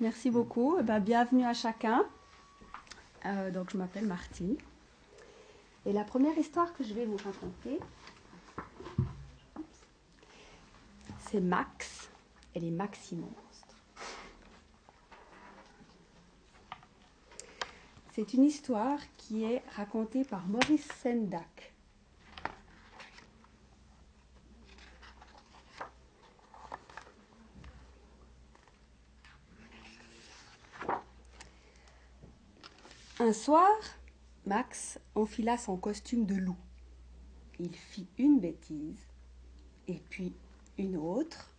Merci beaucoup. Eh ben, bienvenue à chacun. Euh, donc, je m'appelle Martine. Et la première histoire que je vais vous raconter, c'est Max et les Maxi-Monstres. C'est une histoire qui est racontée par Maurice Sendak. Un soir, Max enfila son costume de loup. Il fit une bêtise, et puis une autre,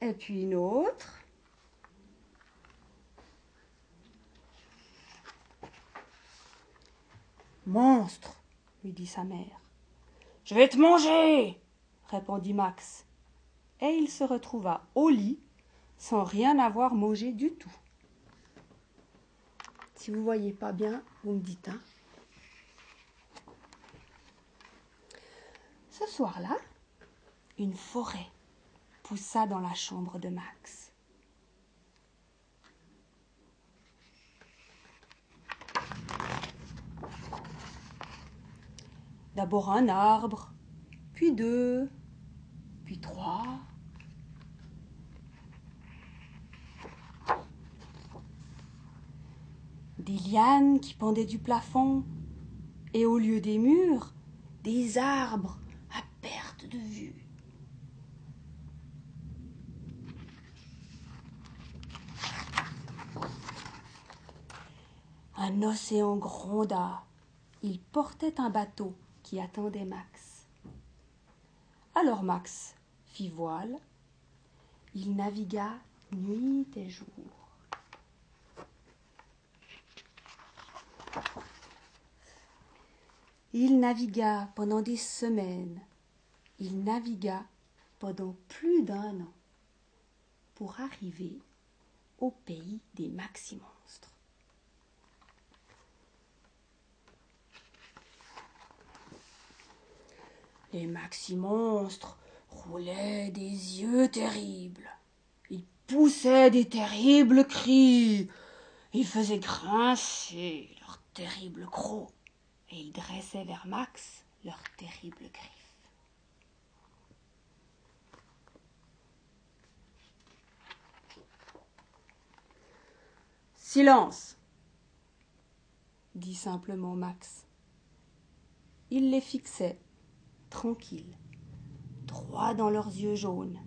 et puis une autre. Monstre, lui dit sa mère. Je vais te manger, répondit Max. Et il se retrouva au lit sans rien avoir mangé du tout. Si vous voyez pas bien, vous me dites. Hein. Ce soir-là, une forêt poussa dans la chambre de Max. D'abord un arbre, puis deux, puis trois. Des lianes qui pendaient du plafond, et au lieu des murs, des arbres à perte de vue. Un océan gronda. Il portait un bateau qui attendait Max. Alors Max fit voile. Il navigua nuit et jour. Il navigua pendant des semaines. Il navigua pendant plus d'un an pour arriver au pays des maximonstres. Les maxi-monstres roulaient des yeux terribles. Ils poussaient des terribles cris. Ils faisaient grincer terribles crocs. Et ils dressaient vers Max leurs terribles griffes. Silence, dit simplement Max. Il les fixait tranquilles, droit dans leurs yeux jaunes.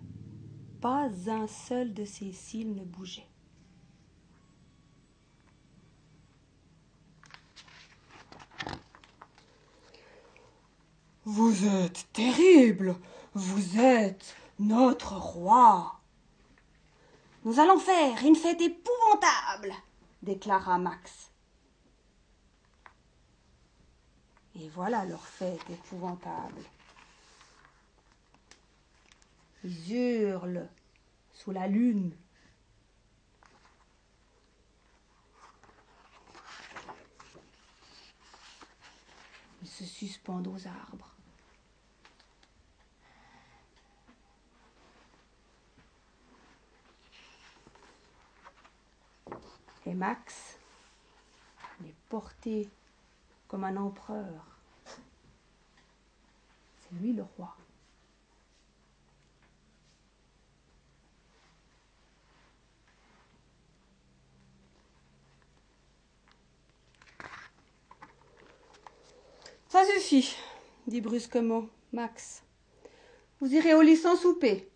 Pas un seul de ses cils ne bougeait. Vous êtes terrible, vous êtes notre roi. Nous allons faire une fête épouvantable, déclara Max. Et voilà leur fête épouvantable. Ils hurlent sous la lune. Se suspendent aux arbres. Et Max est porté comme un empereur. C'est lui le roi. Ça suffit, dit brusquement Max. Vous irez au lit sans souper.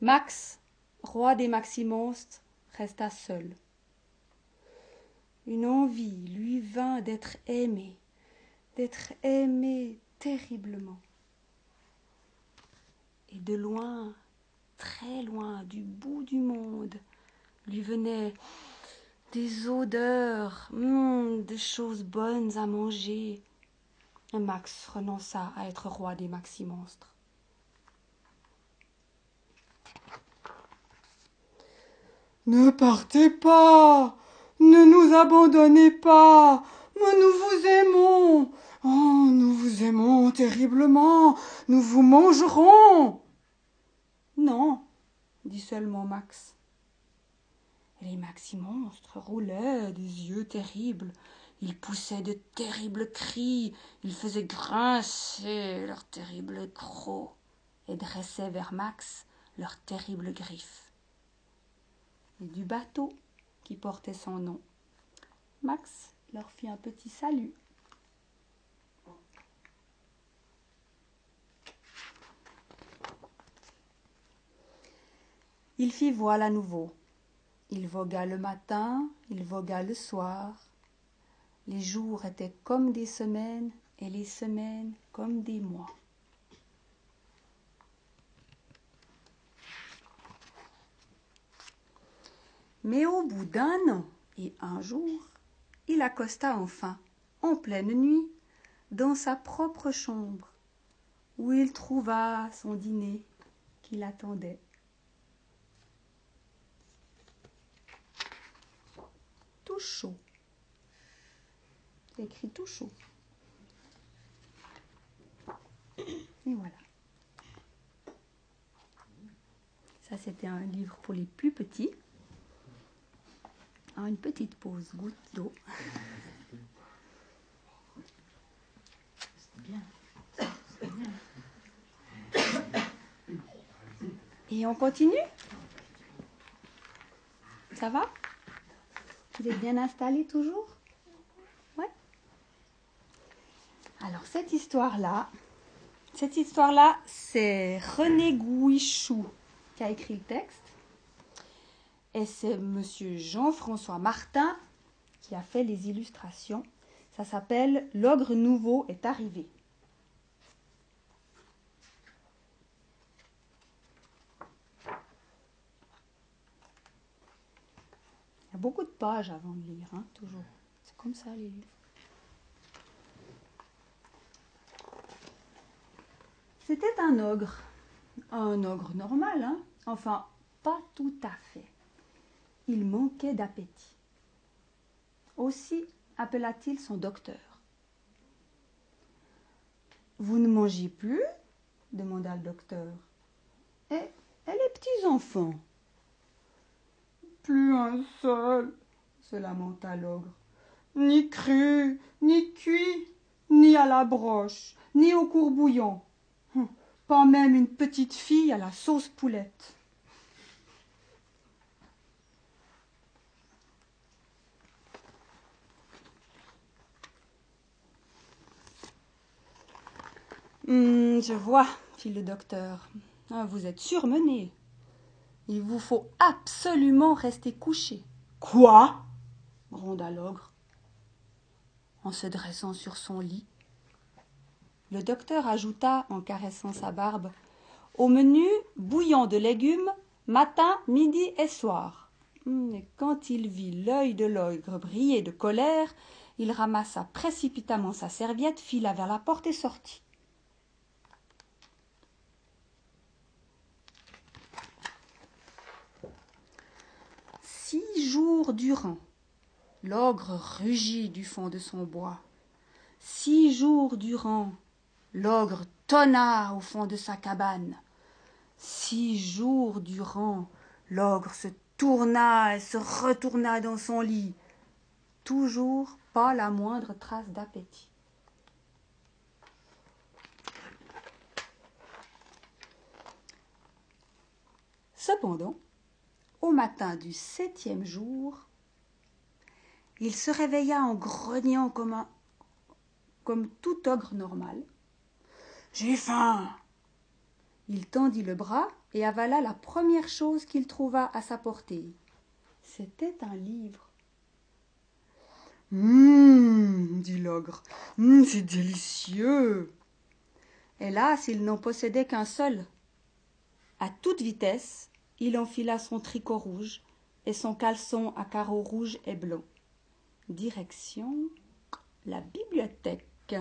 Max, roi des maximonstres, resta seul. Une envie lui vint d'être aimé, d'être aimé terriblement. Et de loin, très loin, du bout du monde, lui venaient des odeurs, hum, des choses bonnes à manger. Max renonça à être roi des maxi-monstres. Ne partez pas, ne nous abandonnez pas, nous vous aimons, Oh, nous vous aimons terriblement. Nous vous mangerons. Non, dit seulement Max. Les maxi monstres roulaient des yeux terribles. Ils poussaient de terribles cris. Ils faisaient grincer leurs terribles crocs et dressaient vers Max leurs terribles griffes. Et du bateau qui portait son nom, Max leur fit un petit salut. Il fit voile à nouveau. Il vogua le matin, il vogua le soir. Les jours étaient comme des semaines et les semaines comme des mois. Mais au bout d'un an et un jour, il accosta enfin, en pleine nuit, dans sa propre chambre, où il trouva son dîner qui l'attendait. Tout chaud. C'est écrit tout chaud. Et voilà. Ça, c'était un livre pour les plus petits. Ah, une petite pause, goutte d'eau. Et on continue? Ça va? Vous êtes bien installés toujours? Ouais Alors cette histoire-là, cette histoire-là, c'est René Gouichou qui a écrit le texte. Et c'est monsieur Jean-François Martin qui a fait les illustrations. Ça s'appelle L'ogre nouveau est arrivé. Il y a beaucoup de pages avant de lire, hein, toujours. C'est comme ça les livres. C'était un ogre. Un ogre normal, hein. Enfin, pas tout à fait. Il manquait d'appétit. Aussi appela-t-il son docteur. Vous ne mangez plus? demanda le docteur. Et, et les petits enfants Plus un seul, se lamenta l'ogre. Ni cru, ni cuit, ni à la broche, ni au courbouillon. Hum, pas même une petite fille à la sauce poulette. Hum, je vois, fit le docteur. Ah, vous êtes surmené. Il vous faut absolument rester couché. Quoi? gronda l'ogre, en se dressant sur son lit. Le docteur ajouta, en caressant sa barbe, Au menu, bouillon de légumes, matin, midi et soir. Hum, et quand il vit l'œil de l'ogre briller de colère, il ramassa précipitamment sa serviette, fila vers la porte et sortit. Six jours durant, l'ogre rugit du fond de son bois. Six jours durant, l'ogre tonna au fond de sa cabane. Six jours durant, l'ogre se tourna et se retourna dans son lit. Toujours pas la moindre trace d'appétit. Cependant, au matin du septième jour, il se réveilla en grognant comme, un, comme tout ogre normal. J'ai faim. Il tendit le bras et avala la première chose qu'il trouva à sa portée. C'était un livre. Hum, dit l'ogre, hum, c'est délicieux. Hélas, il n'en possédait qu'un seul. À toute vitesse, il enfila son tricot rouge et son caleçon à carreaux rouges et blancs. Direction la bibliothèque,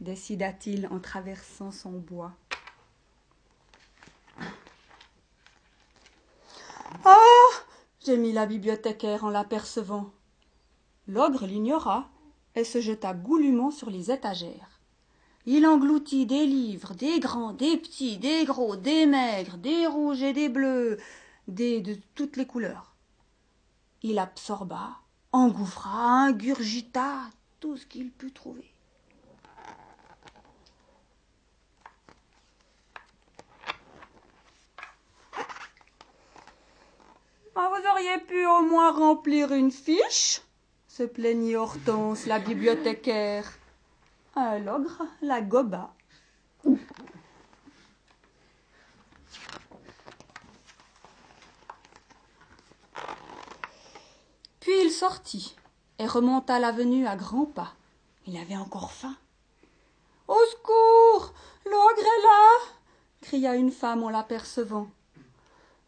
décida-t-il en traversant son bois. Ah gémit la bibliothécaire en l'apercevant. L'ogre l'ignora et se jeta goulûment sur les étagères. Il engloutit des livres, des grands, des petits, des gros, des maigres, des rouges et des bleus, des de toutes les couleurs. Il absorba, engouffra, ingurgita tout ce qu'il put trouver. Ah, vous auriez pu au moins remplir une fiche se plaignit Hortense, la bibliothécaire. Un l'ogre la goba. Puis il sortit et remonta l'avenue à grands pas. Il avait encore faim. Au secours L'ogre est là cria une femme en l'apercevant.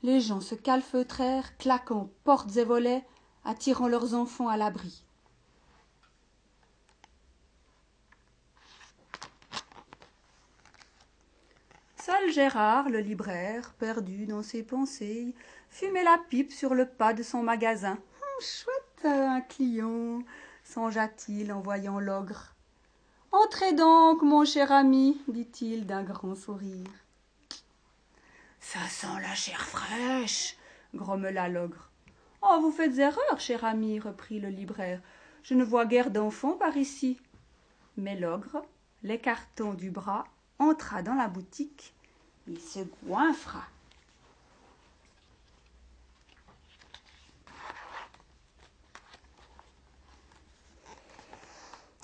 Les gens se calfeutrèrent, claquant portes et volets, attirant leurs enfants à l'abri. Gérard, le libraire, perdu dans ses pensées, fumait la pipe sur le pas de son magasin. Hum, chouette, un client, songea-t-il en voyant l'ogre. Entrez donc, mon cher ami, dit-il d'un grand sourire. Ça sent la chair fraîche, grommela l'ogre. Oh, vous faites erreur, cher ami, reprit le libraire. Je ne vois guère d'enfants par ici. Mais l'ogre, l'écartant du bras, entra dans la boutique. Il se goinfra.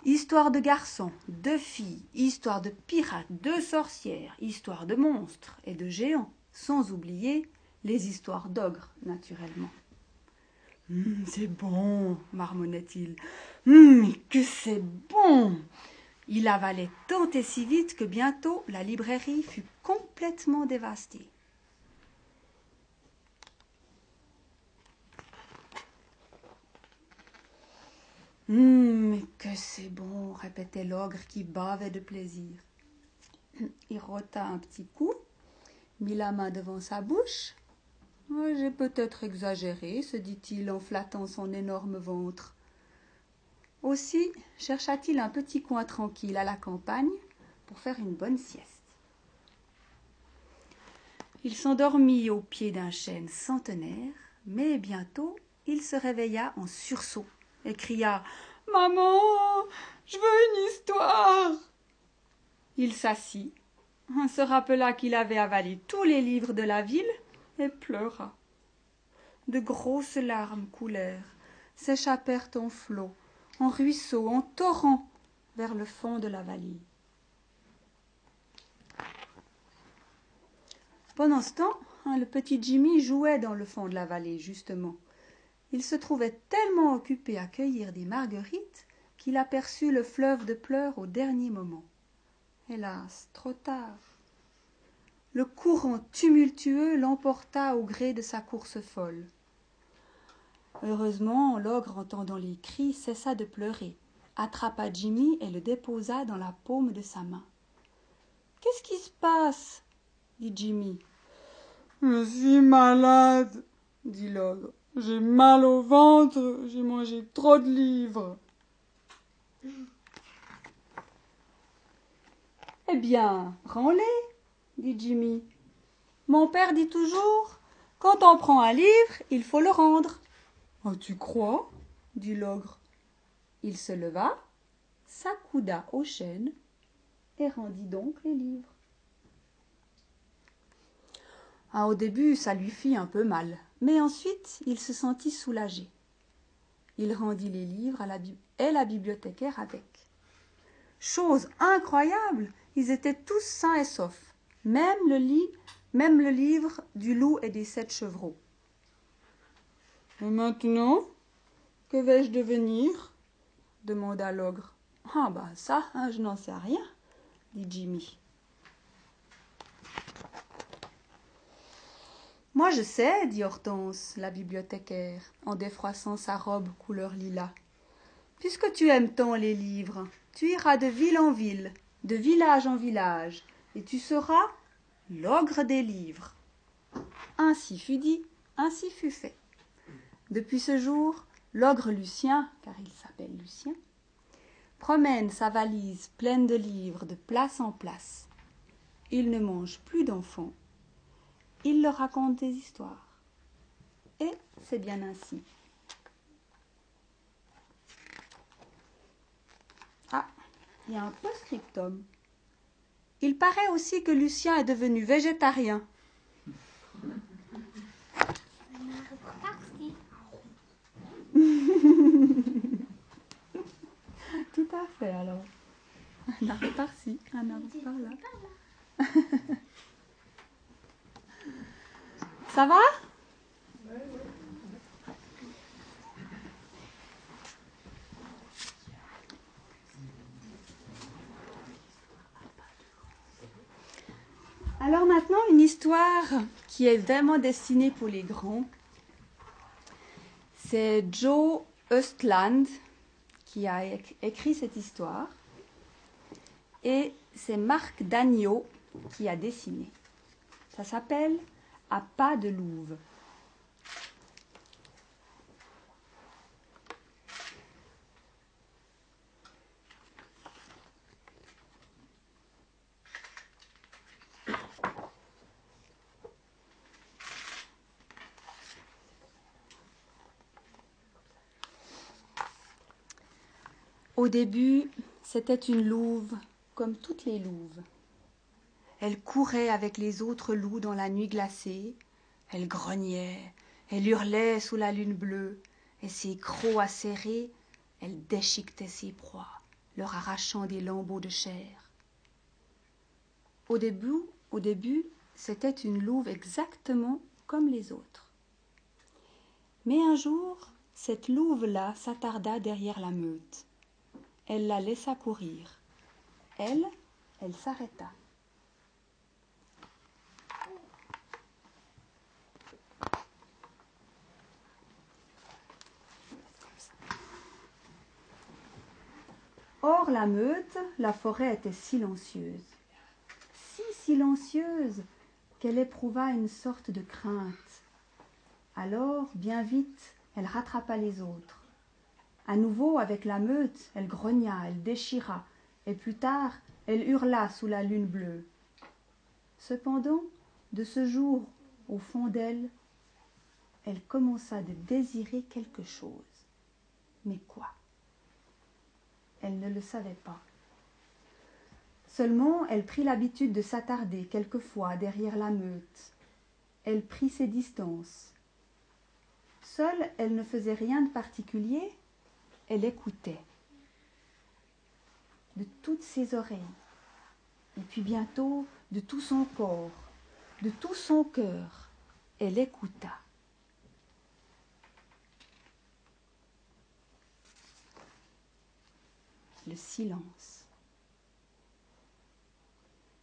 Histoire de garçons, de filles, histoire de pirates, de sorcières, histoire de monstres et de géants, sans oublier les histoires d'ogres, naturellement. Hum, c'est bon, marmonnait-il. Hum, que c'est bon Il avalait tant et si vite que bientôt la librairie fut complètement dévastée. Hum, que c'est bon, répétait l'ogre qui bavait de plaisir. Il rota un petit coup, mit la main devant sa bouche j'ai peut-être exagéré, se dit-il en flattant son énorme ventre. Aussi chercha-t-il un petit coin tranquille à la campagne pour faire une bonne sieste. Il s'endormit au pied d'un chêne centenaire, mais bientôt il se réveilla en sursaut et cria Maman, je veux une histoire. Il s'assit, se rappela qu'il avait avalé tous les livres de la ville et pleura. De grosses larmes coulèrent, s'échappèrent en flots, en ruisseaux, en torrents vers le fond de la vallée. Pendant ce temps, hein, le petit Jimmy jouait dans le fond de la vallée, justement. Il se trouvait tellement occupé à cueillir des marguerites qu'il aperçut le fleuve de pleurs au dernier moment. Hélas, trop tard le courant tumultueux l'emporta au gré de sa course folle. Heureusement, l'ogre, entendant les cris, cessa de pleurer, attrapa Jimmy et le déposa dans la paume de sa main. Qu'est-ce qui se passe? dit Jimmy. Je suis malade, dit l'ogre. J'ai mal au ventre, j'ai mangé trop de livres. Eh bien, rends-les, dit Jimmy. Mon père dit toujours Quand on prend un livre, il faut le rendre. Oh, tu crois? dit l'ogre. Il se leva, s'accouda au chêne et rendit donc les livres. Ah, au début, ça lui fit un peu mal, mais ensuite il se sentit soulagé. Il rendit les livres à la et la bibliothécaire avec. Chose incroyable, ils étaient tous sains et saufs même le, lit, même le livre du loup et des sept chevreaux. Et maintenant, que vais-je devenir? demanda l'ogre. Ah bah ça, hein, je n'en sais rien, dit Jimmy. Moi je sais, dit Hortense, la bibliothécaire, en défroissant sa robe couleur lilas. Puisque tu aimes tant les livres, tu iras de ville en ville, de village en village, et tu seras l'ogre des livres. Ainsi fut dit, ainsi fut fait. Depuis ce jour, l'ogre Lucien, car il s'appelle Lucien, promène sa valise pleine de livres de place en place. Il ne mange plus d'enfants. Il leur raconte des histoires. Et c'est bien ainsi. Ah, il y a un post-scriptum. Il paraît aussi que Lucien est devenu végétarien. Tout à fait alors. Un arbre par-ci, un arbre par-là. Ça va? Alors maintenant, une histoire qui est vraiment destinée pour les grands. C'est Joe Östland qui a écrit cette histoire. Et c'est Marc Dagneau qui a dessiné. Ça s'appelle À pas de louve. Au début, c'était une louve comme toutes les louves. Elle courait avec les autres loups dans la nuit glacée, elle grognait, elle hurlait sous la lune bleue, et ses crocs acérés, elle déchiquetait ses proies, leur arrachant des lambeaux de chair. Au début, au début, c'était une louve exactement comme les autres. Mais un jour, cette louve-là s'attarda derrière la meute elle la laissa courir. Elle, elle s'arrêta. Hors la meute, la forêt était silencieuse. Si silencieuse qu'elle éprouva une sorte de crainte. Alors, bien vite, elle rattrapa les autres. À nouveau, avec la meute, elle grogna, elle déchira, et plus tard, elle hurla sous la lune bleue. Cependant, de ce jour, au fond d'elle, elle commença de désirer quelque chose. Mais quoi? Elle ne le savait pas. Seulement, elle prit l'habitude de s'attarder quelquefois derrière la meute. Elle prit ses distances. Seule, elle ne faisait rien de particulier, elle écoutait de toutes ses oreilles, et puis bientôt de tout son corps, de tout son cœur, elle écouta. Le silence.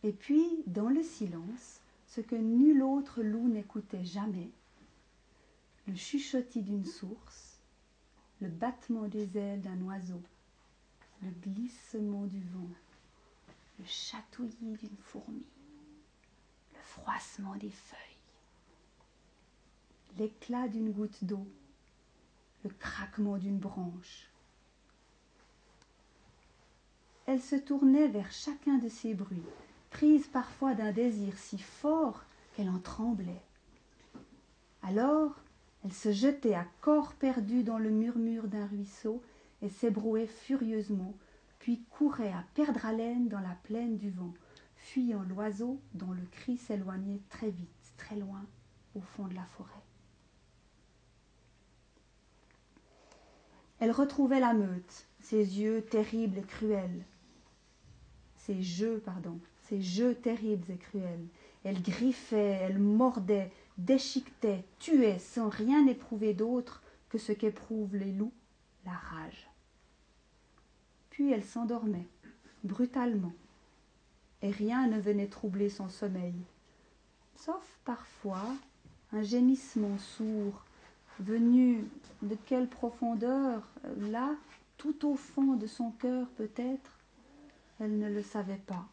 Et puis, dans le silence, ce que nul autre loup n'écoutait jamais, le chuchotis d'une source, le battement des ailes d'un oiseau, le glissement du vent, le chatouillis d'une fourmi, le froissement des feuilles, l'éclat d'une goutte d'eau, le craquement d'une branche. Elle se tournait vers chacun de ces bruits, prise parfois d'un désir si fort qu'elle en tremblait. Alors, elle se jetait à corps perdu dans le murmure d'un ruisseau et s'ébrouait furieusement, puis courait à perdre haleine dans la plaine du vent, fuyant l'oiseau dont le cri s'éloignait très vite, très loin, au fond de la forêt. Elle retrouvait la meute, ses yeux terribles et cruels, ses jeux, pardon, ses jeux terribles et cruels. Elle griffait, elle mordait, déchiquetait, tuait sans rien éprouver d'autre que ce qu'éprouvent les loups, la rage. Puis elle s'endormait, brutalement, et rien ne venait troubler son sommeil, sauf parfois un gémissement sourd, venu de quelle profondeur, là, tout au fond de son cœur peut-être, elle ne le savait pas.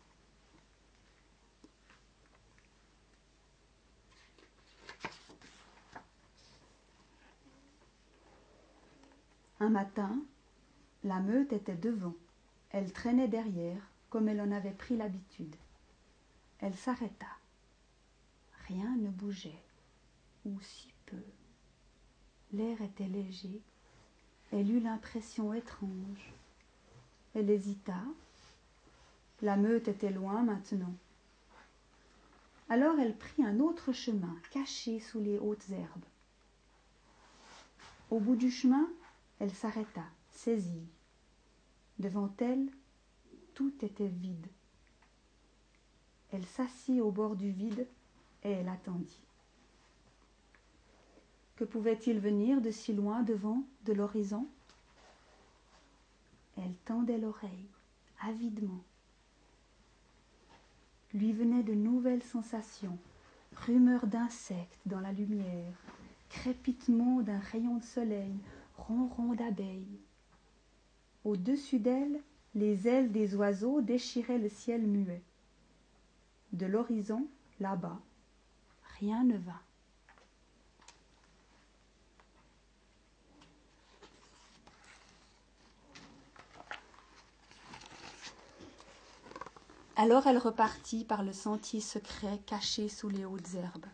Un matin, la meute était devant, Elle traînait derrière, comme elle en avait pris l'habitude. Elle s'arrêta. Rien ne bougeait, ou si peu. L'air était léger. Elle eut l'impression étrange. Elle hésita. La meute était loin maintenant. Alors elle prit un autre chemin, caché sous les hautes herbes. Au bout du chemin, elle s'arrêta, saisie. Devant elle, tout était vide. Elle s'assit au bord du vide et elle attendit. Que pouvait-il venir de si loin devant, de l'horizon? Elle tendait l'oreille, avidement. Lui venaient de nouvelles sensations, rumeurs d'insectes dans la lumière, crépitement d'un rayon de soleil, ronron d'abeilles. Au-dessus d'elle, les ailes des oiseaux déchiraient le ciel muet. De l'horizon, là-bas, rien ne vint. Alors elle repartit par le sentier secret caché sous les hautes herbes.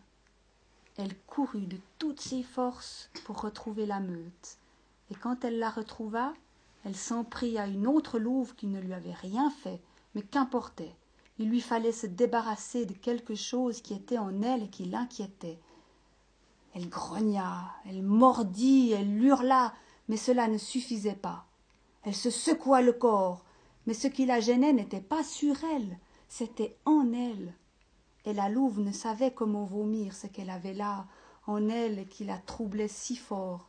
Elle courut de toutes ses forces pour retrouver la meute, et quand elle la retrouva, elle s'en prit à une autre louve qui ne lui avait rien fait, mais qu'importait. Il lui fallait se débarrasser de quelque chose qui était en elle et qui l'inquiétait. Elle grogna, elle mordit, elle hurla, mais cela ne suffisait pas. Elle se secoua le corps, mais ce qui la gênait n'était pas sur elle, c'était en elle. Et la louve ne savait comment vomir ce qu'elle avait là, en elle, et qui la troublait si fort.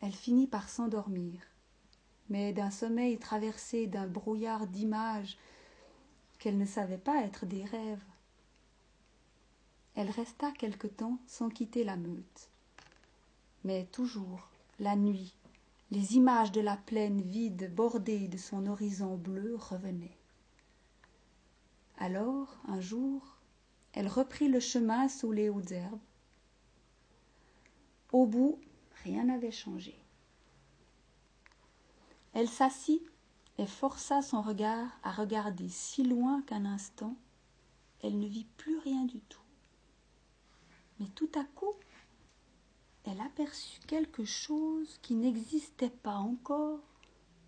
Elle finit par s'endormir, mais d'un sommeil traversé d'un brouillard d'images qu'elle ne savait pas être des rêves. Elle resta quelque temps sans quitter la meute. Mais toujours, la nuit, les images de la plaine vide bordée de son horizon bleu revenaient. Alors, un jour, elle reprit le chemin sous les hautes herbes. Au bout, rien n'avait changé. Elle s'assit et força son regard à regarder si loin qu'un instant, elle ne vit plus rien du tout. Mais tout à coup, elle aperçut quelque chose qui n'existait pas encore,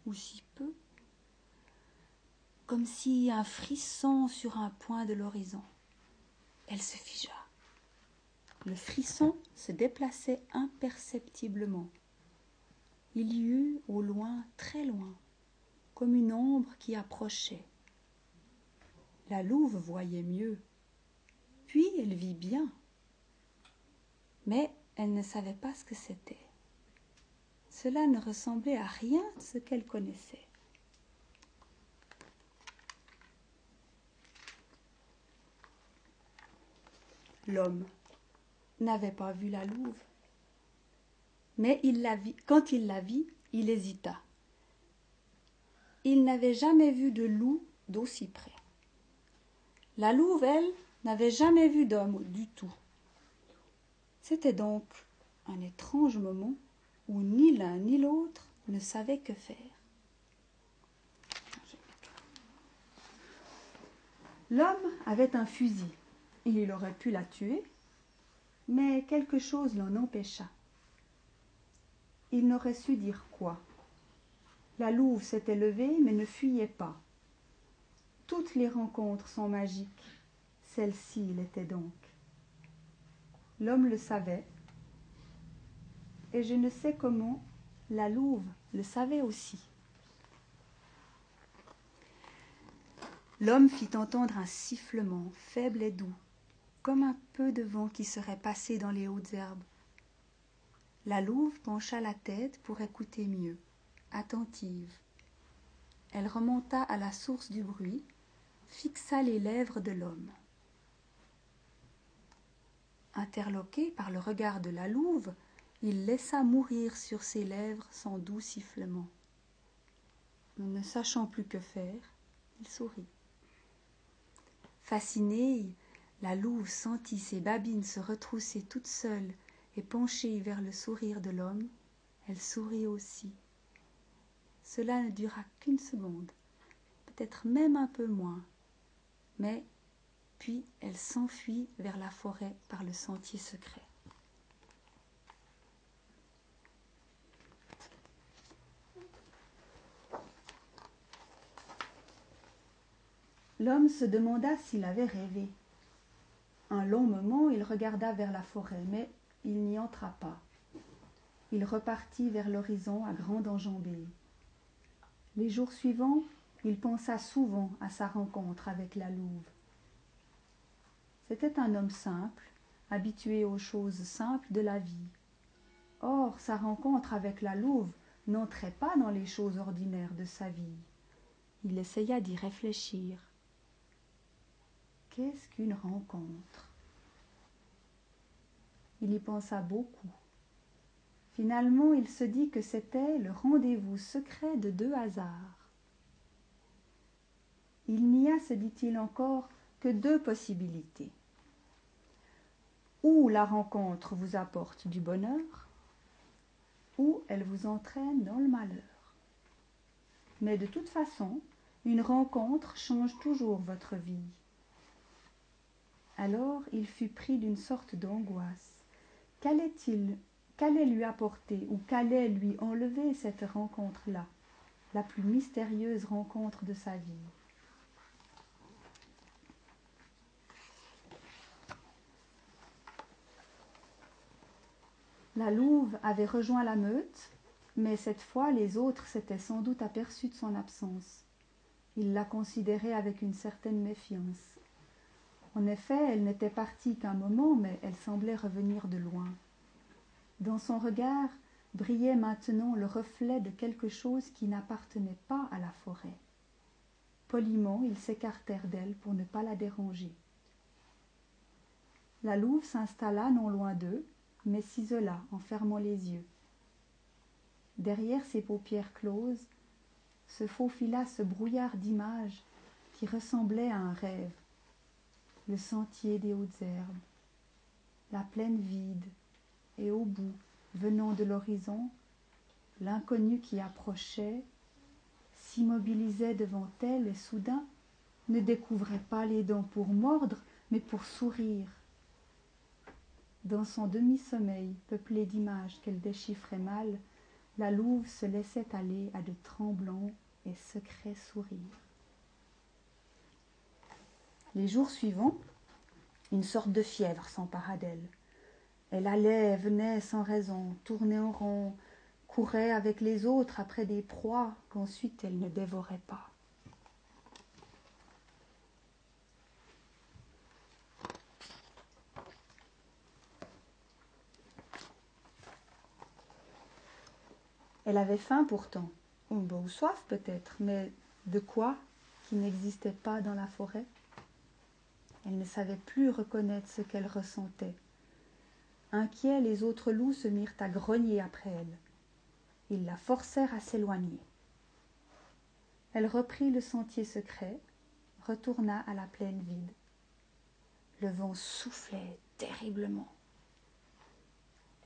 ou si peu, comme si un frisson sur un point de l'horizon. Elle se figea. Le frisson se déplaçait imperceptiblement. Il y eut au loin, très loin, comme une ombre qui approchait. La louve voyait mieux. Puis elle vit bien. Mais elle ne savait pas ce que c'était. Cela ne ressemblait à rien de ce qu'elle connaissait. L'homme n'avait pas vu la louve. Mais il la vit, quand il la vit, il hésita. Il n'avait jamais vu de loup d'aussi près. La louve, elle, n'avait jamais vu d'homme du tout. C'était donc un étrange moment où ni l'un ni l'autre ne savaient que faire. L'homme avait un fusil. Il aurait pu la tuer, mais quelque chose l'en empêcha. Il n'aurait su dire quoi. La louve s'était levée, mais ne fuyait pas. Toutes les rencontres sont magiques. Celle-ci l'était donc. L'homme le savait, et je ne sais comment la louve le savait aussi. L'homme fit entendre un sifflement faible et doux, comme un peu de vent qui serait passé dans les hautes herbes. La louve pencha la tête pour écouter mieux, attentive. Elle remonta à la source du bruit, fixa les lèvres de l'homme. Interloqué par le regard de la louve, il laissa mourir sur ses lèvres son doux sifflement. Ne sachant plus que faire, il sourit. Fascinée, la louve sentit ses babines se retrousser toutes seules et penchée vers le sourire de l'homme, elle sourit aussi. Cela ne dura qu'une seconde, peut-être même un peu moins, mais puis elle s'enfuit vers la forêt par le sentier secret. L'homme se demanda s'il avait rêvé. Un long moment il regarda vers la forêt, mais il n'y entra pas. Il repartit vers l'horizon à grande enjambée. Les jours suivants, il pensa souvent à sa rencontre avec la louve. C'était un homme simple, habitué aux choses simples de la vie. Or, sa rencontre avec la louve n'entrait pas dans les choses ordinaires de sa vie. Il essaya d'y réfléchir. Qu'est-ce qu'une rencontre? Il y pensa beaucoup. Finalement, il se dit que c'était le rendez-vous secret de deux hasards. Il n'y a, se dit-il encore, que deux possibilités. Ou la rencontre vous apporte du bonheur, ou elle vous entraîne dans le malheur. Mais de toute façon, une rencontre change toujours votre vie. Alors il fut pris d'une sorte d'angoisse. Qu'allait-il, qu'allait lui apporter ou qu'allait lui enlever cette rencontre-là, la plus mystérieuse rencontre de sa vie? La louve avait rejoint la meute, mais cette fois les autres s'étaient sans doute aperçus de son absence. Ils la considéraient avec une certaine méfiance. En effet, elle n'était partie qu'un moment, mais elle semblait revenir de loin. Dans son regard brillait maintenant le reflet de quelque chose qui n'appartenait pas à la forêt. Poliment, ils s'écartèrent d'elle pour ne pas la déranger. La louve s'installa non loin d'eux, mais s'isola en fermant les yeux. Derrière ses paupières closes se faufila ce brouillard d'images qui ressemblait à un rêve le sentier des hautes herbes, la plaine vide, et au bout, venant de l'horizon, l'inconnu qui approchait, s'immobilisait devant elle et soudain ne découvrait pas les dents pour mordre, mais pour sourire. Dans son demi-sommeil, peuplé d'images qu'elle déchiffrait mal, la louve se laissait aller à de tremblants et secrets sourires. Les jours suivants, une sorte de fièvre s'empara d'elle. Elle allait, venait sans raison, tournait en rond, courait avec les autres après des proies qu'ensuite elle ne dévorait pas. Elle avait faim pourtant, ou soif peut-être, mais de quoi qui n'existait pas dans la forêt? Elle ne savait plus reconnaître ce qu'elle ressentait. Inquiets, les autres loups se mirent à grogner après elle. Ils la forcèrent à s'éloigner. Elle reprit le sentier secret, retourna à la plaine vide. Le vent soufflait terriblement.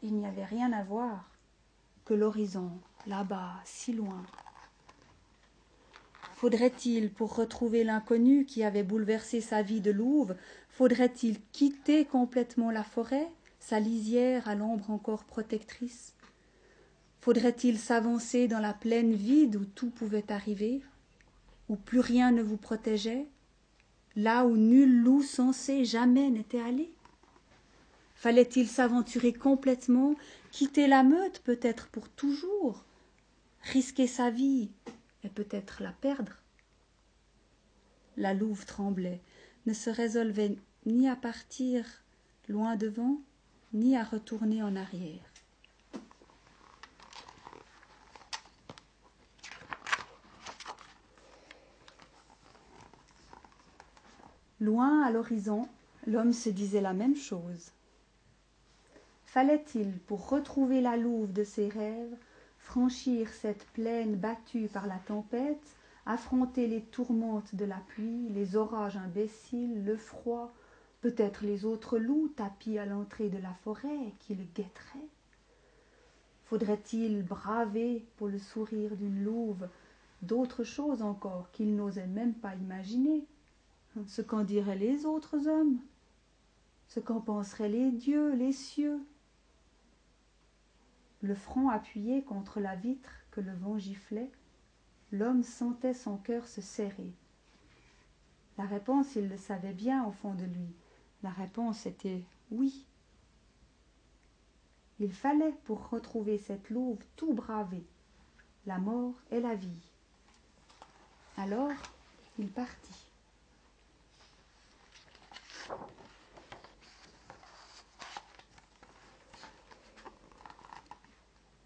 Il n'y avait rien à voir que l'horizon, là-bas, si loin, Faudrait-il, pour retrouver l'inconnu qui avait bouleversé sa vie de louve, faudrait-il quitter complètement la forêt, sa lisière à l'ombre encore protectrice? Faudrait-il s'avancer dans la plaine vide où tout pouvait arriver, où plus rien ne vous protégeait, là où nul loup censé jamais n'était allé? Fallait-il s'aventurer complètement, quitter la meute peut-être pour toujours, risquer sa vie peut-être la perdre. La louve tremblait, ne se résolvait ni à partir loin devant, ni à retourner en arrière. Loin à l'horizon, l'homme se disait la même chose. Fallait-il, pour retrouver la louve de ses rêves, franchir cette plaine battue par la tempête, affronter les tourmentes de la pluie, les orages imbéciles, le froid, peut-être les autres loups tapis à l'entrée de la forêt qui le guetteraient. Faudrait-il braver pour le sourire d'une louve d'autres choses encore qu'il n'osait même pas imaginer? Ce qu'en diraient les autres hommes? Ce qu'en penseraient les dieux, les cieux? Le front appuyé contre la vitre que le vent giflait, l'homme sentait son cœur se serrer. La réponse, il le savait bien au fond de lui. La réponse était oui. Il fallait, pour retrouver cette louve, tout braver, la mort et la vie. Alors, il partit.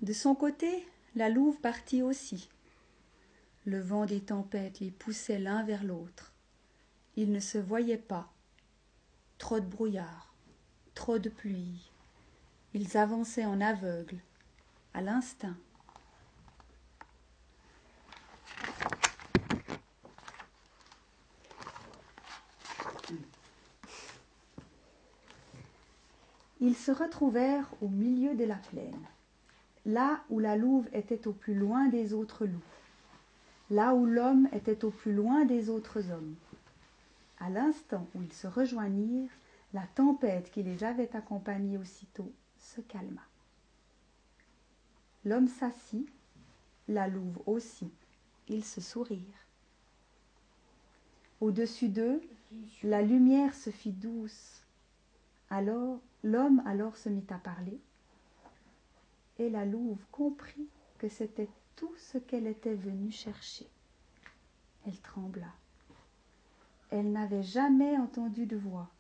De son côté, la louve partit aussi. Le vent des tempêtes les poussait l'un vers l'autre. Ils ne se voyaient pas. Trop de brouillard, trop de pluie. Ils avançaient en aveugles, à l'instinct. Ils se retrouvèrent au milieu de la plaine, là où la louve était au plus loin des autres loups, là où l'homme était au plus loin des autres hommes. À l'instant où ils se rejoignirent, la tempête qui les avait accompagnés aussitôt se calma. L'homme s'assit, la louve aussi, ils se sourirent. Au-dessus d'eux, la lumière se fit douce. Alors l'homme alors se mit à parler, et la louve comprit que c'était tout ce qu'elle était venue chercher. Elle trembla. Elle n'avait jamais entendu de voix,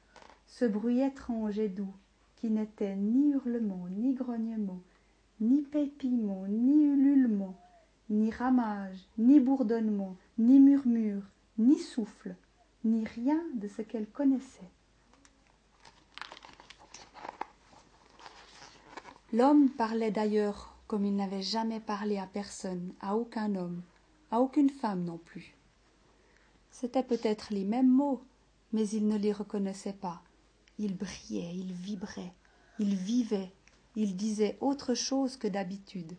ce bruit étrange et doux qui n'était ni hurlement, ni grognement, ni pépillement, ni ululement, ni ramage, ni bourdonnement, ni murmure, ni souffle, ni rien de ce qu'elle connaissait. L'homme parlait d'ailleurs comme il n'avait jamais parlé à personne, à aucun homme, à aucune femme non plus. C'étaient peut-être les mêmes mots, mais il ne les reconnaissait pas. Il brillait, il vibrait, il vivait, il disait autre chose que d'habitude.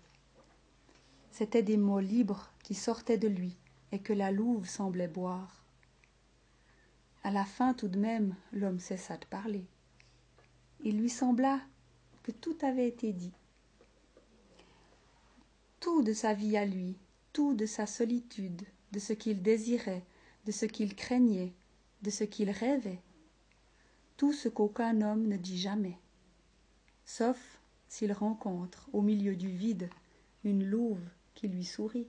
C'étaient des mots libres qui sortaient de lui et que la louve semblait boire. À la fin tout de même, l'homme cessa de parler. Il lui sembla que tout avait été dit. Tout de sa vie à lui, tout de sa solitude, de ce qu'il désirait, de ce qu'il craignait, de ce qu'il rêvait, tout ce qu'aucun homme ne dit jamais, sauf s'il rencontre au milieu du vide une louve qui lui sourit.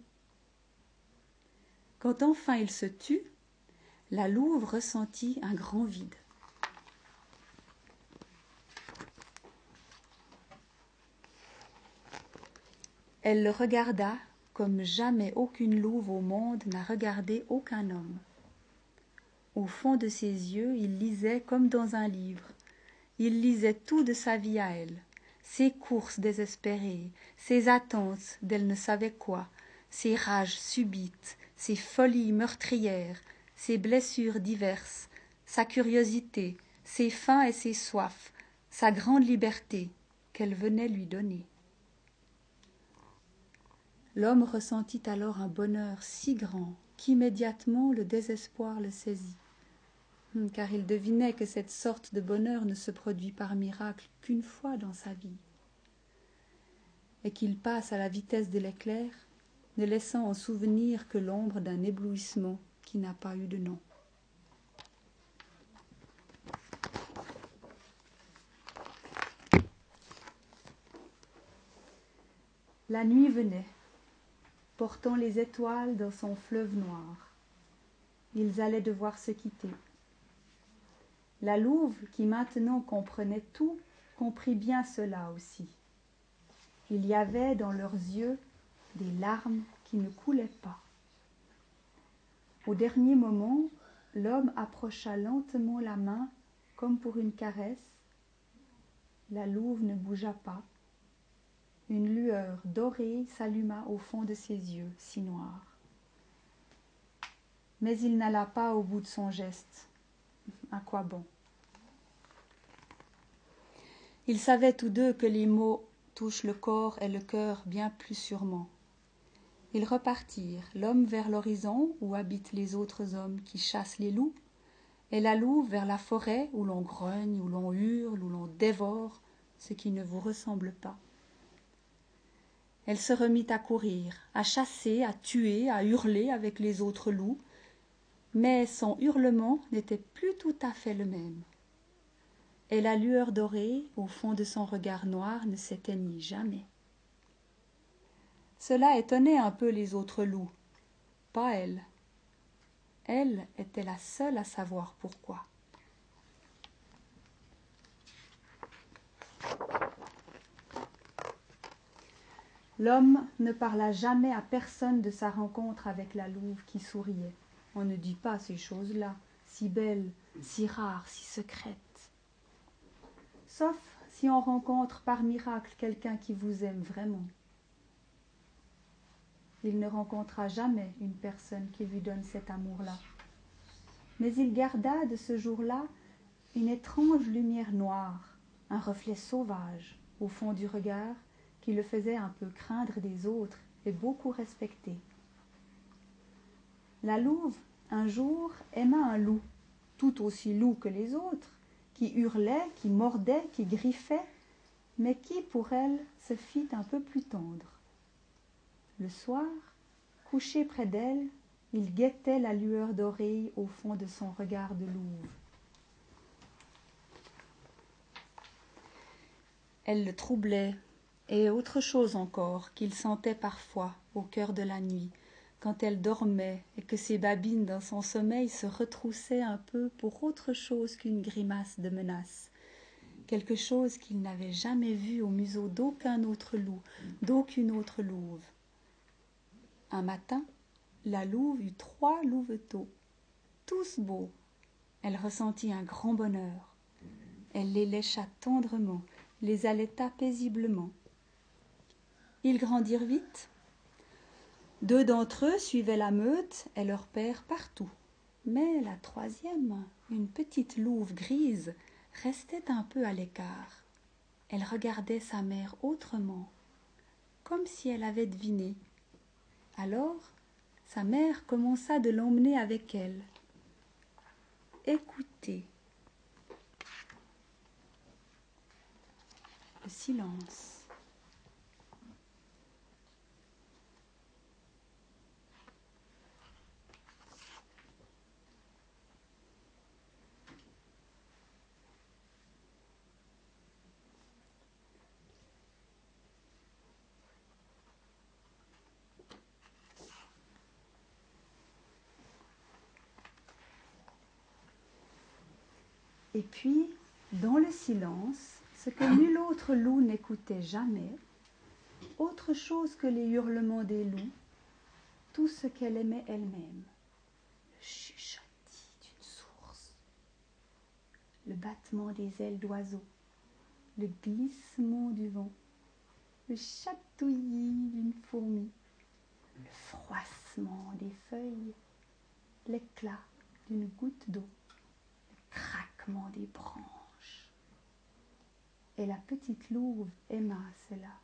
Quand enfin il se tut, la louve ressentit un grand vide. Elle le regarda comme jamais aucune louve au monde n'a regardé aucun homme. Au fond de ses yeux, il lisait comme dans un livre. Il lisait tout de sa vie à elle, ses courses désespérées, ses attentes d'elle ne savait quoi, ses rages subites, ses folies meurtrières, ses blessures diverses, sa curiosité, ses faims et ses soifs, sa grande liberté qu'elle venait lui donner. L'homme ressentit alors un bonheur si grand qu'immédiatement le désespoir le saisit, hum, car il devinait que cette sorte de bonheur ne se produit par miracle qu'une fois dans sa vie, et qu'il passe à la vitesse de l'éclair, ne laissant en souvenir que l'ombre d'un éblouissement qui n'a pas eu de nom. La nuit venait portant les étoiles dans son fleuve noir. Ils allaient devoir se quitter. La louve, qui maintenant comprenait tout, comprit bien cela aussi. Il y avait dans leurs yeux des larmes qui ne coulaient pas. Au dernier moment, l'homme approcha lentement la main comme pour une caresse. La louve ne bougea pas. Une lueur dorée s'alluma au fond de ses yeux si noirs. Mais il n'alla pas au bout de son geste. À quoi bon? Ils savaient tous deux que les mots touche le corps et le cœur bien plus sûrement. Ils repartirent, l'homme vers l'horizon où habitent les autres hommes qui chassent les loups, et la louve vers la forêt où l'on grogne, où l'on hurle, où l'on dévore ce qui ne vous ressemble pas. Elle se remit à courir, à chasser, à tuer, à hurler avec les autres loups, mais son hurlement n'était plus tout à fait le même. Et la lueur dorée au fond de son regard noir ne s'éteignit jamais. Cela étonnait un peu les autres loups, pas elle. Elle était la seule à savoir pourquoi. L'homme ne parla jamais à personne de sa rencontre avec la louve qui souriait. On ne dit pas ces choses-là, si belles, si rares, si secrètes. Sauf si on rencontre par miracle quelqu'un qui vous aime vraiment. Il ne rencontra jamais une personne qui lui donne cet amour-là. Mais il garda de ce jour-là une étrange lumière noire, un reflet sauvage au fond du regard qui le faisait un peu craindre des autres et beaucoup respecter. La louve, un jour, aima un loup, tout aussi loup que les autres, qui hurlait, qui mordait, qui griffait, mais qui, pour elle, se fit un peu plus tendre. Le soir, couché près d'elle, il guettait la lueur d'oreille au fond de son regard de louve. Elle le troublait, et autre chose encore qu'il sentait parfois au cœur de la nuit, quand elle dormait et que ses babines dans son sommeil se retroussaient un peu pour autre chose qu'une grimace de menace, quelque chose qu'il n'avait jamais vu au museau d'aucun autre loup, d'aucune autre louve. Un matin, la louve eut trois louveteaux, tous beaux. Elle ressentit un grand bonheur. Elle les lécha tendrement, les allaita paisiblement. Ils grandirent vite, deux d'entre eux suivaient la meute et leur père partout. Mais la troisième, une petite louve grise, restait un peu à l'écart. Elle regardait sa mère autrement, comme si elle avait deviné. Alors, sa mère commença de l'emmener avec elle. Écoutez. Le silence. Et puis, dans le silence, ce que nul autre loup n'écoutait jamais, autre chose que les hurlements des loups, tout ce qu'elle aimait elle-même, le chuchotis d'une source, le battement des ailes d'oiseaux, le glissement du vent, le chatouillis d'une fourmi, le froissement des feuilles, l'éclat d'une goutte d'eau, le craquement des branches. Et la petite louve aima cela.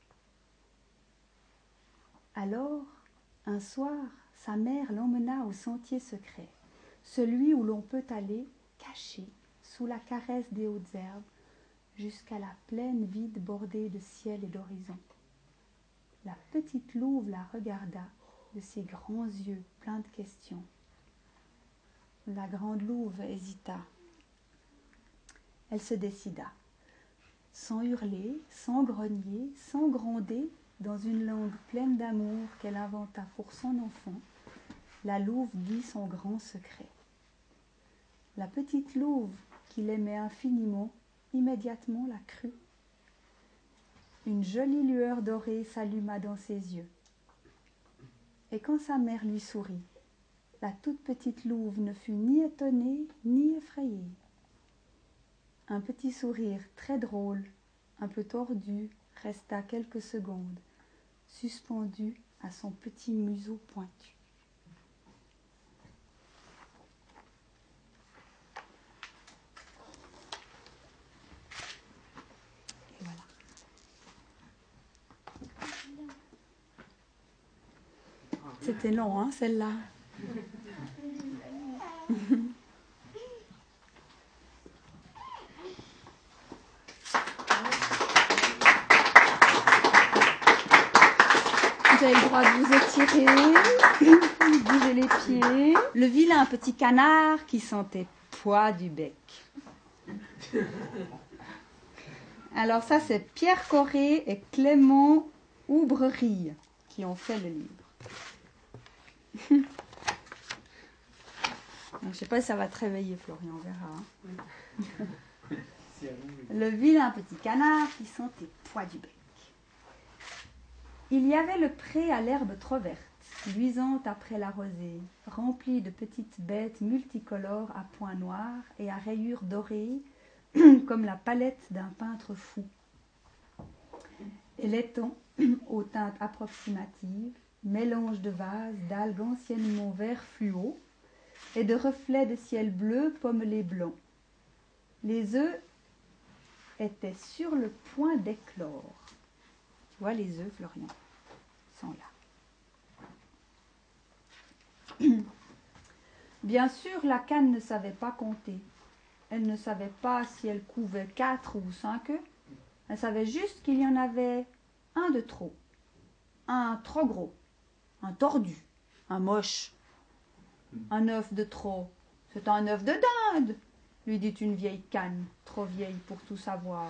Alors, un soir, sa mère l'emmena au sentier secret, celui où l'on peut aller caché sous la caresse des hautes herbes jusqu'à la plaine vide bordée de ciel et d'horizon. La petite louve la regarda de ses grands yeux pleins de questions. La grande louve hésita elle se décida. Sans hurler, sans grogner, sans gronder, dans une langue pleine d'amour qu'elle inventa pour son enfant, la louve dit son grand secret. La petite louve, qui l'aimait infiniment, immédiatement la crut. Une jolie lueur dorée s'alluma dans ses yeux. Et quand sa mère lui sourit, la toute petite louve ne fut ni étonnée ni effrayée. Un petit sourire très drôle, un peu tordu, resta quelques secondes, suspendu à son petit museau pointu. C'était long, hein, celle-là. Le vilain petit canard qui sentait poids du bec. Alors ça, c'est Pierre Corré et Clément Oubrerie qui ont fait le livre. Je ne sais pas si ça va te réveiller, Florian, on verra. hein. Le vilain petit canard qui sentait poids du bec. Il y avait le pré à l'herbe trop verte, luisante après la rosée, rempli de petites bêtes multicolores à points noirs et à rayures dorées, comme la palette d'un peintre fou. Et l'étang, aux teintes approximatives, mélange de vases, d'algues anciennement vert fluo et de reflets de ciel bleu pommelé blanc. Les œufs étaient sur le point d'éclore. Tu vois les œufs, Florian? Sont là. Bien sûr, la canne ne savait pas compter. Elle ne savait pas si elle couvait quatre ou cinq œufs. Elle savait juste qu'il y en avait un de trop, un trop gros, un tordu, un moche, un œuf de trop. C'est un œuf de dinde, lui dit une vieille canne, trop vieille pour tout savoir.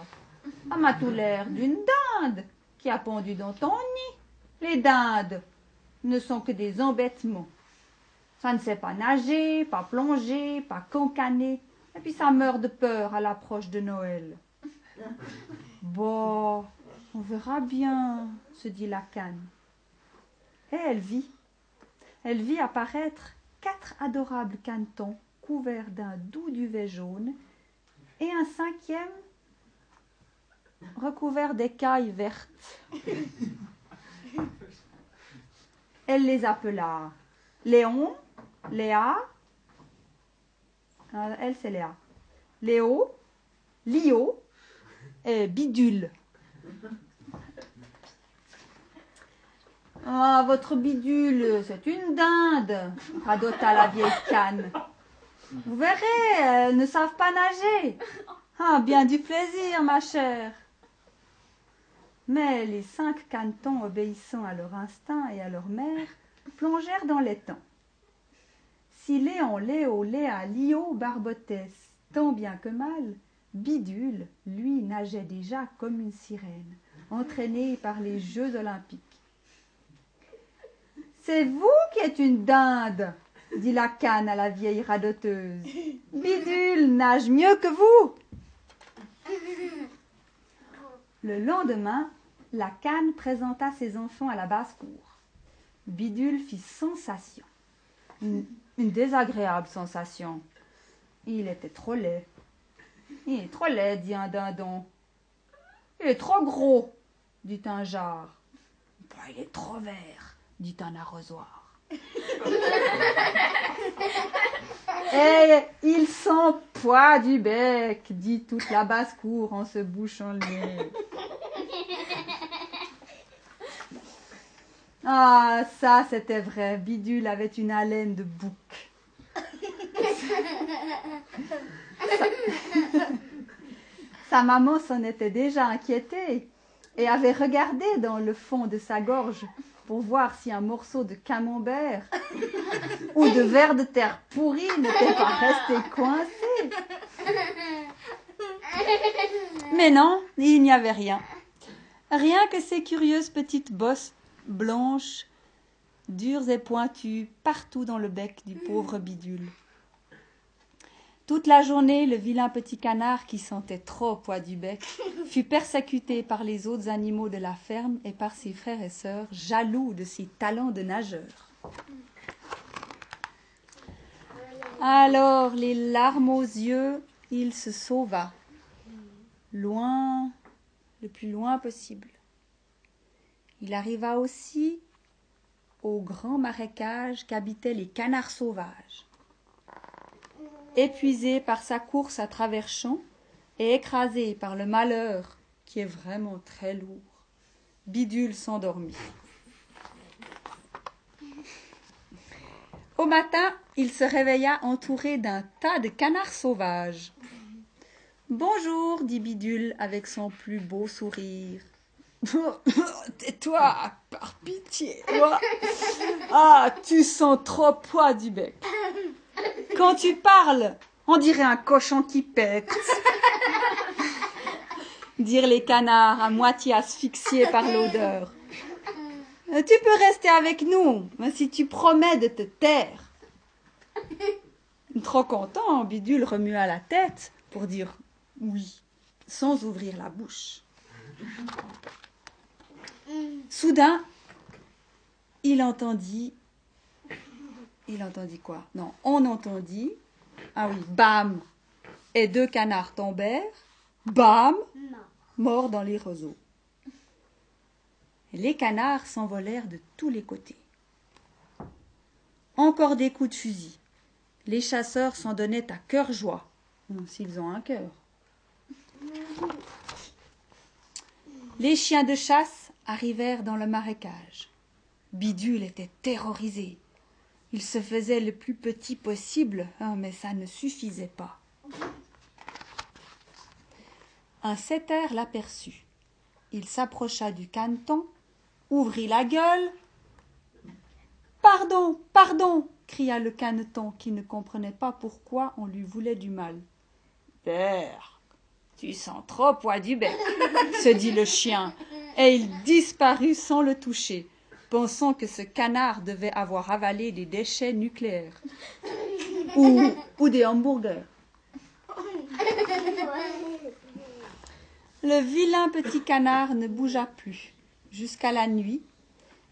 Ah, m'a tout l'air d'une dinde qui a pendu dans ton nid. Les dindes ne sont que des embêtements. Ça ne sait pas nager, pas plonger, pas cancaner, et puis ça meurt de peur à l'approche de Noël. Bon, on verra bien, se dit la canne. Et elle vit. Elle vit apparaître quatre adorables canetons couverts d'un doux duvet jaune et un cinquième recouvert d'écailles vertes. Elle les appela Léon, Léa, ah, elle c'est Léa, Léo, Lio et Bidule. Ah, votre bidule, c'est une dinde, radota la vieille canne. Vous verrez, elles ne savent pas nager. Ah, bien du plaisir, ma chère. Mais les cinq canetons, obéissant à leur instinct et à leur mère, plongèrent dans l'étang. Si Léon, Léo, Léa, Lio barbotaient tant bien que mal, Bidule, lui, nageait déjà comme une sirène, entraînée par les Jeux olympiques. C'est vous qui êtes une dinde, dit la canne à la vieille radoteuse. Bidule nage mieux que vous. Le lendemain, la canne présenta ses enfants à la basse-cour. Bidule fit sensation. Une, une désagréable sensation. Il était trop laid. Il est trop laid, dit un dindon. Il est trop gros, dit un jar. Bah, il est trop vert, dit un arrosoir. Et il sent poids du bec, dit toute la basse-cour en se bouchant le nez. Ah, ça c'était vrai, Bidule avait une haleine de bouc. Sa maman s'en était déjà inquiétée et avait regardé dans le fond de sa gorge pour voir si un morceau de camembert ou de verre de terre pourri n'était pas resté coincé. Mais non, il n'y avait rien. Rien que ces curieuses petites bosses blanches, dures et pointues, partout dans le bec du pauvre bidule. Toute la journée, le vilain petit canard, qui sentait trop poids du bec, fut persécuté par les autres animaux de la ferme et par ses frères et sœurs, jaloux de ses talents de nageur. Alors, les larmes aux yeux, il se sauva, loin, le plus loin possible. Il arriva aussi au grand marécage qu'habitaient les canards sauvages. Épuisé par sa course à travers champs et écrasé par le malheur qui est vraiment très lourd, Bidule s'endormit. Au matin, il se réveilla entouré d'un tas de canards sauvages. Bonjour, dit Bidule avec son plus beau sourire. Tais-toi, par pitié. Ah, tu sens trop poids du bec. Quand tu parles, on dirait un cochon qui pète. dirent les canards à moitié asphyxiés par l'odeur. Tu peux rester avec nous, si tu promets de te taire. Trop content, Bidule remua la tête pour dire oui, sans ouvrir la bouche. Soudain, il entendit. Il entendit quoi? Non, on entendit. Ah oui, bam Et deux canards tombèrent. Bam Morts dans les roseaux. Les canards s'envolèrent de tous les côtés. Encore des coups de fusil. Les chasseurs s'en donnaient à cœur joie, s'ils ont un cœur. Les chiens de chasse arrivèrent dans le marécage. Bidule était terrorisé. Il se faisait le plus petit possible, hein, mais ça ne suffisait pas. Un setter l'aperçut. Il s'approcha du caneton, ouvrit la gueule. Pardon, pardon, cria le caneton qui ne comprenait pas pourquoi on lui voulait du mal. Père, tu sens trop poids du bec, se dit le chien, et il disparut sans le toucher, pensant que ce canard devait avoir avalé des déchets nucléaires. Ou, des hamburgers. Le vilain petit canard ne bougea plus jusqu'à la nuit,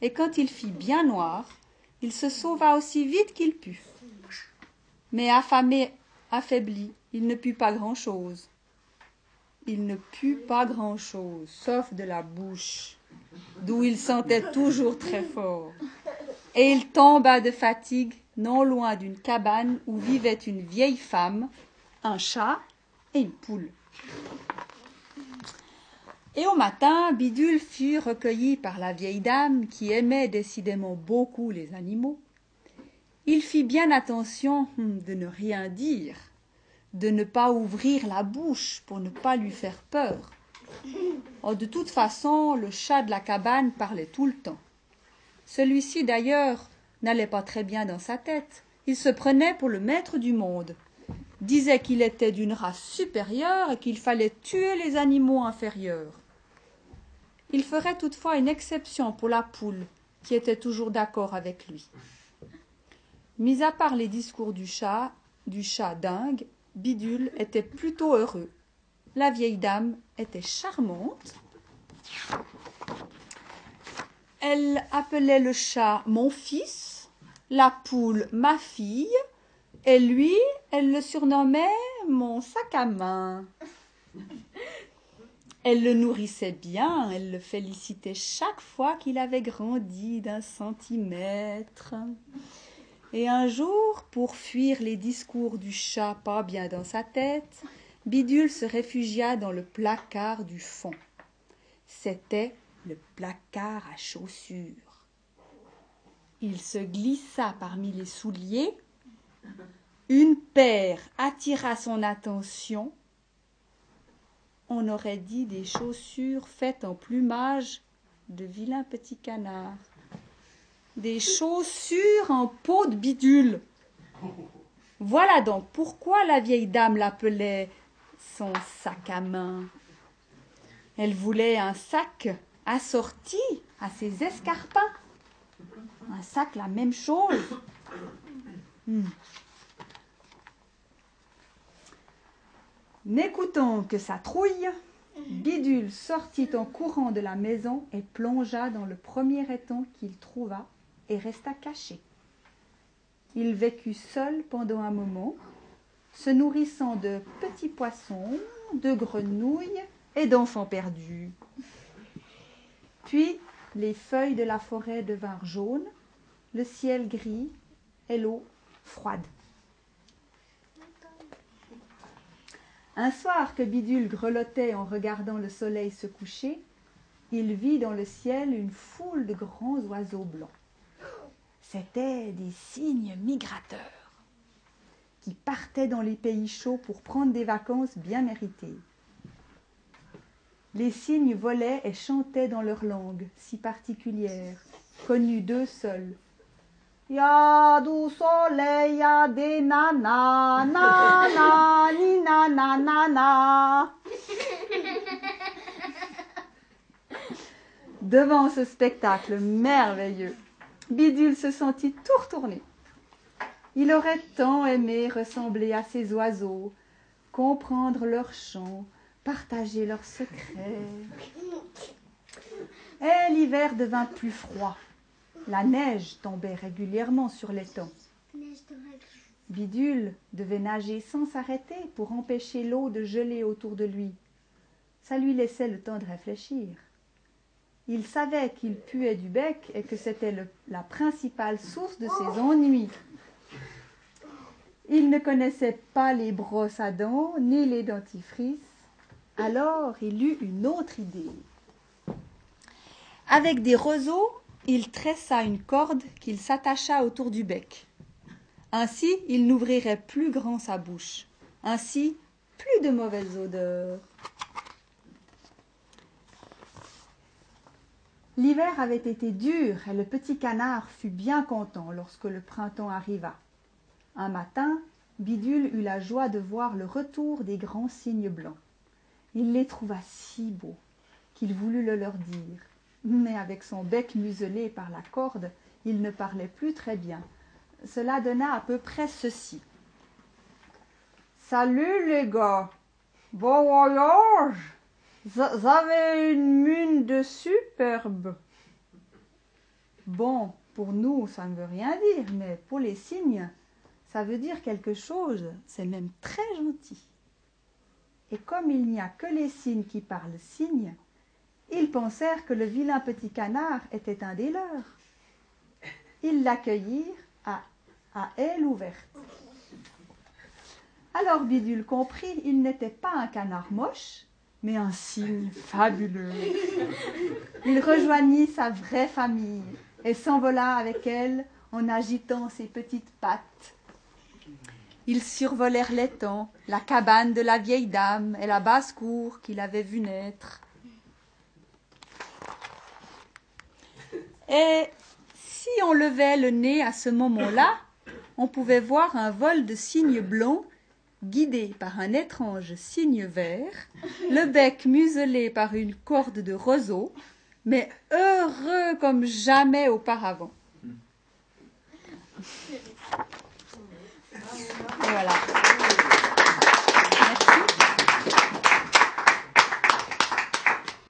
et quand il fit bien noir, il se sauva aussi vite qu'il put. Mais affamé, affaibli, il ne put pas grand-chose il ne put pas grand-chose, sauf de la bouche, d'où il sentait toujours très fort. Et il tomba de fatigue non loin d'une cabane où vivait une vieille femme, un chat et une poule. Et au matin, Bidule fut recueilli par la vieille dame qui aimait décidément beaucoup les animaux. Il fit bien attention de ne rien dire de ne pas ouvrir la bouche pour ne pas lui faire peur. Oh, de toute façon, le chat de la cabane parlait tout le temps. Celui-ci, d'ailleurs, n'allait pas très bien dans sa tête. Il se prenait pour le maître du monde, disait qu'il était d'une race supérieure et qu'il fallait tuer les animaux inférieurs. Il ferait toutefois une exception pour la poule, qui était toujours d'accord avec lui. Mis à part les discours du chat, du chat dingue, Bidule était plutôt heureux. La vieille dame était charmante. Elle appelait le chat mon fils, la poule ma fille, et lui, elle le surnommait mon sac à main. Elle le nourrissait bien, elle le félicitait chaque fois qu'il avait grandi d'un centimètre. Et un jour, pour fuir les discours du chat pas bien dans sa tête, Bidule se réfugia dans le placard du fond. C'était le placard à chaussures. Il se glissa parmi les souliers. Une paire attira son attention. On aurait dit des chaussures faites en plumage de vilains petits canards des chaussures en peau de bidule. Voilà donc pourquoi la vieille dame l'appelait son sac à main. Elle voulait un sac assorti à ses escarpins. Un sac, la même chose. Hmm. N'écoutant que sa trouille, Bidule sortit en courant de la maison et plongea dans le premier étang qu'il trouva et resta caché. Il vécut seul pendant un moment, se nourrissant de petits poissons, de grenouilles et d'enfants perdus. Puis les feuilles de la forêt devinrent jaunes, le ciel gris et l'eau froide. Un soir que Bidule grelottait en regardant le soleil se coucher, il vit dans le ciel une foule de grands oiseaux blancs C'étaient des cygnes migrateurs qui partaient dans les pays chauds pour prendre des vacances bien méritées. Les cygnes volaient et chantaient dans leur langue si particulière, connue d'eux seuls. Ya du soleil, ya des nanas, nana, ni nana, nana. Devant ce spectacle merveilleux, Bidule se sentit tout retourné. Il aurait tant aimé ressembler à ces oiseaux, comprendre leurs chants, partager leurs secrets. Et l'hiver devint plus froid. La neige tombait régulièrement sur l'étang. Bidule devait nager sans s'arrêter pour empêcher l'eau de geler autour de lui. Ça lui laissait le temps de réfléchir. Il savait qu'il puait du bec et que c'était la principale source de ses ennuis. Il ne connaissait pas les brosses à dents ni les dentifrices. Alors il eut une autre idée. Avec des roseaux, il tressa une corde qu'il s'attacha autour du bec. Ainsi, il n'ouvrirait plus grand sa bouche. Ainsi, plus de mauvaises odeurs. L'hiver avait été dur et le petit canard fut bien content lorsque le printemps arriva. Un matin, Bidule eut la joie de voir le retour des grands cygnes blancs. Il les trouva si beaux qu'il voulut le leur dire. Mais avec son bec muselé par la corde, il ne parlait plus très bien. Cela donna à peu près ceci. Salut les gars, bon voyage. Avez une mine de superbe. Bon, pour nous, ça ne veut rien dire, mais pour les cygnes, ça veut dire quelque chose, c'est même très gentil. Et comme il n'y a que les cygnes qui parlent cygne, ils pensèrent que le vilain petit canard était un des leurs. Ils l'accueillirent à, à aile ouverte. Alors Bidule comprit, il n'était pas un canard moche, mais un cygne fabuleux. Il rejoignit sa vraie famille et s'envola avec elle en agitant ses petites pattes ils survolèrent l'étang, la cabane de la vieille dame et la basse-cour qu'il avait vue naître. Et si on levait le nez à ce moment-là, on pouvait voir un vol de cygnes blancs guidé par un étrange cygne vert, le bec muselé par une corde de roseau, mais heureux comme jamais auparavant. Voilà.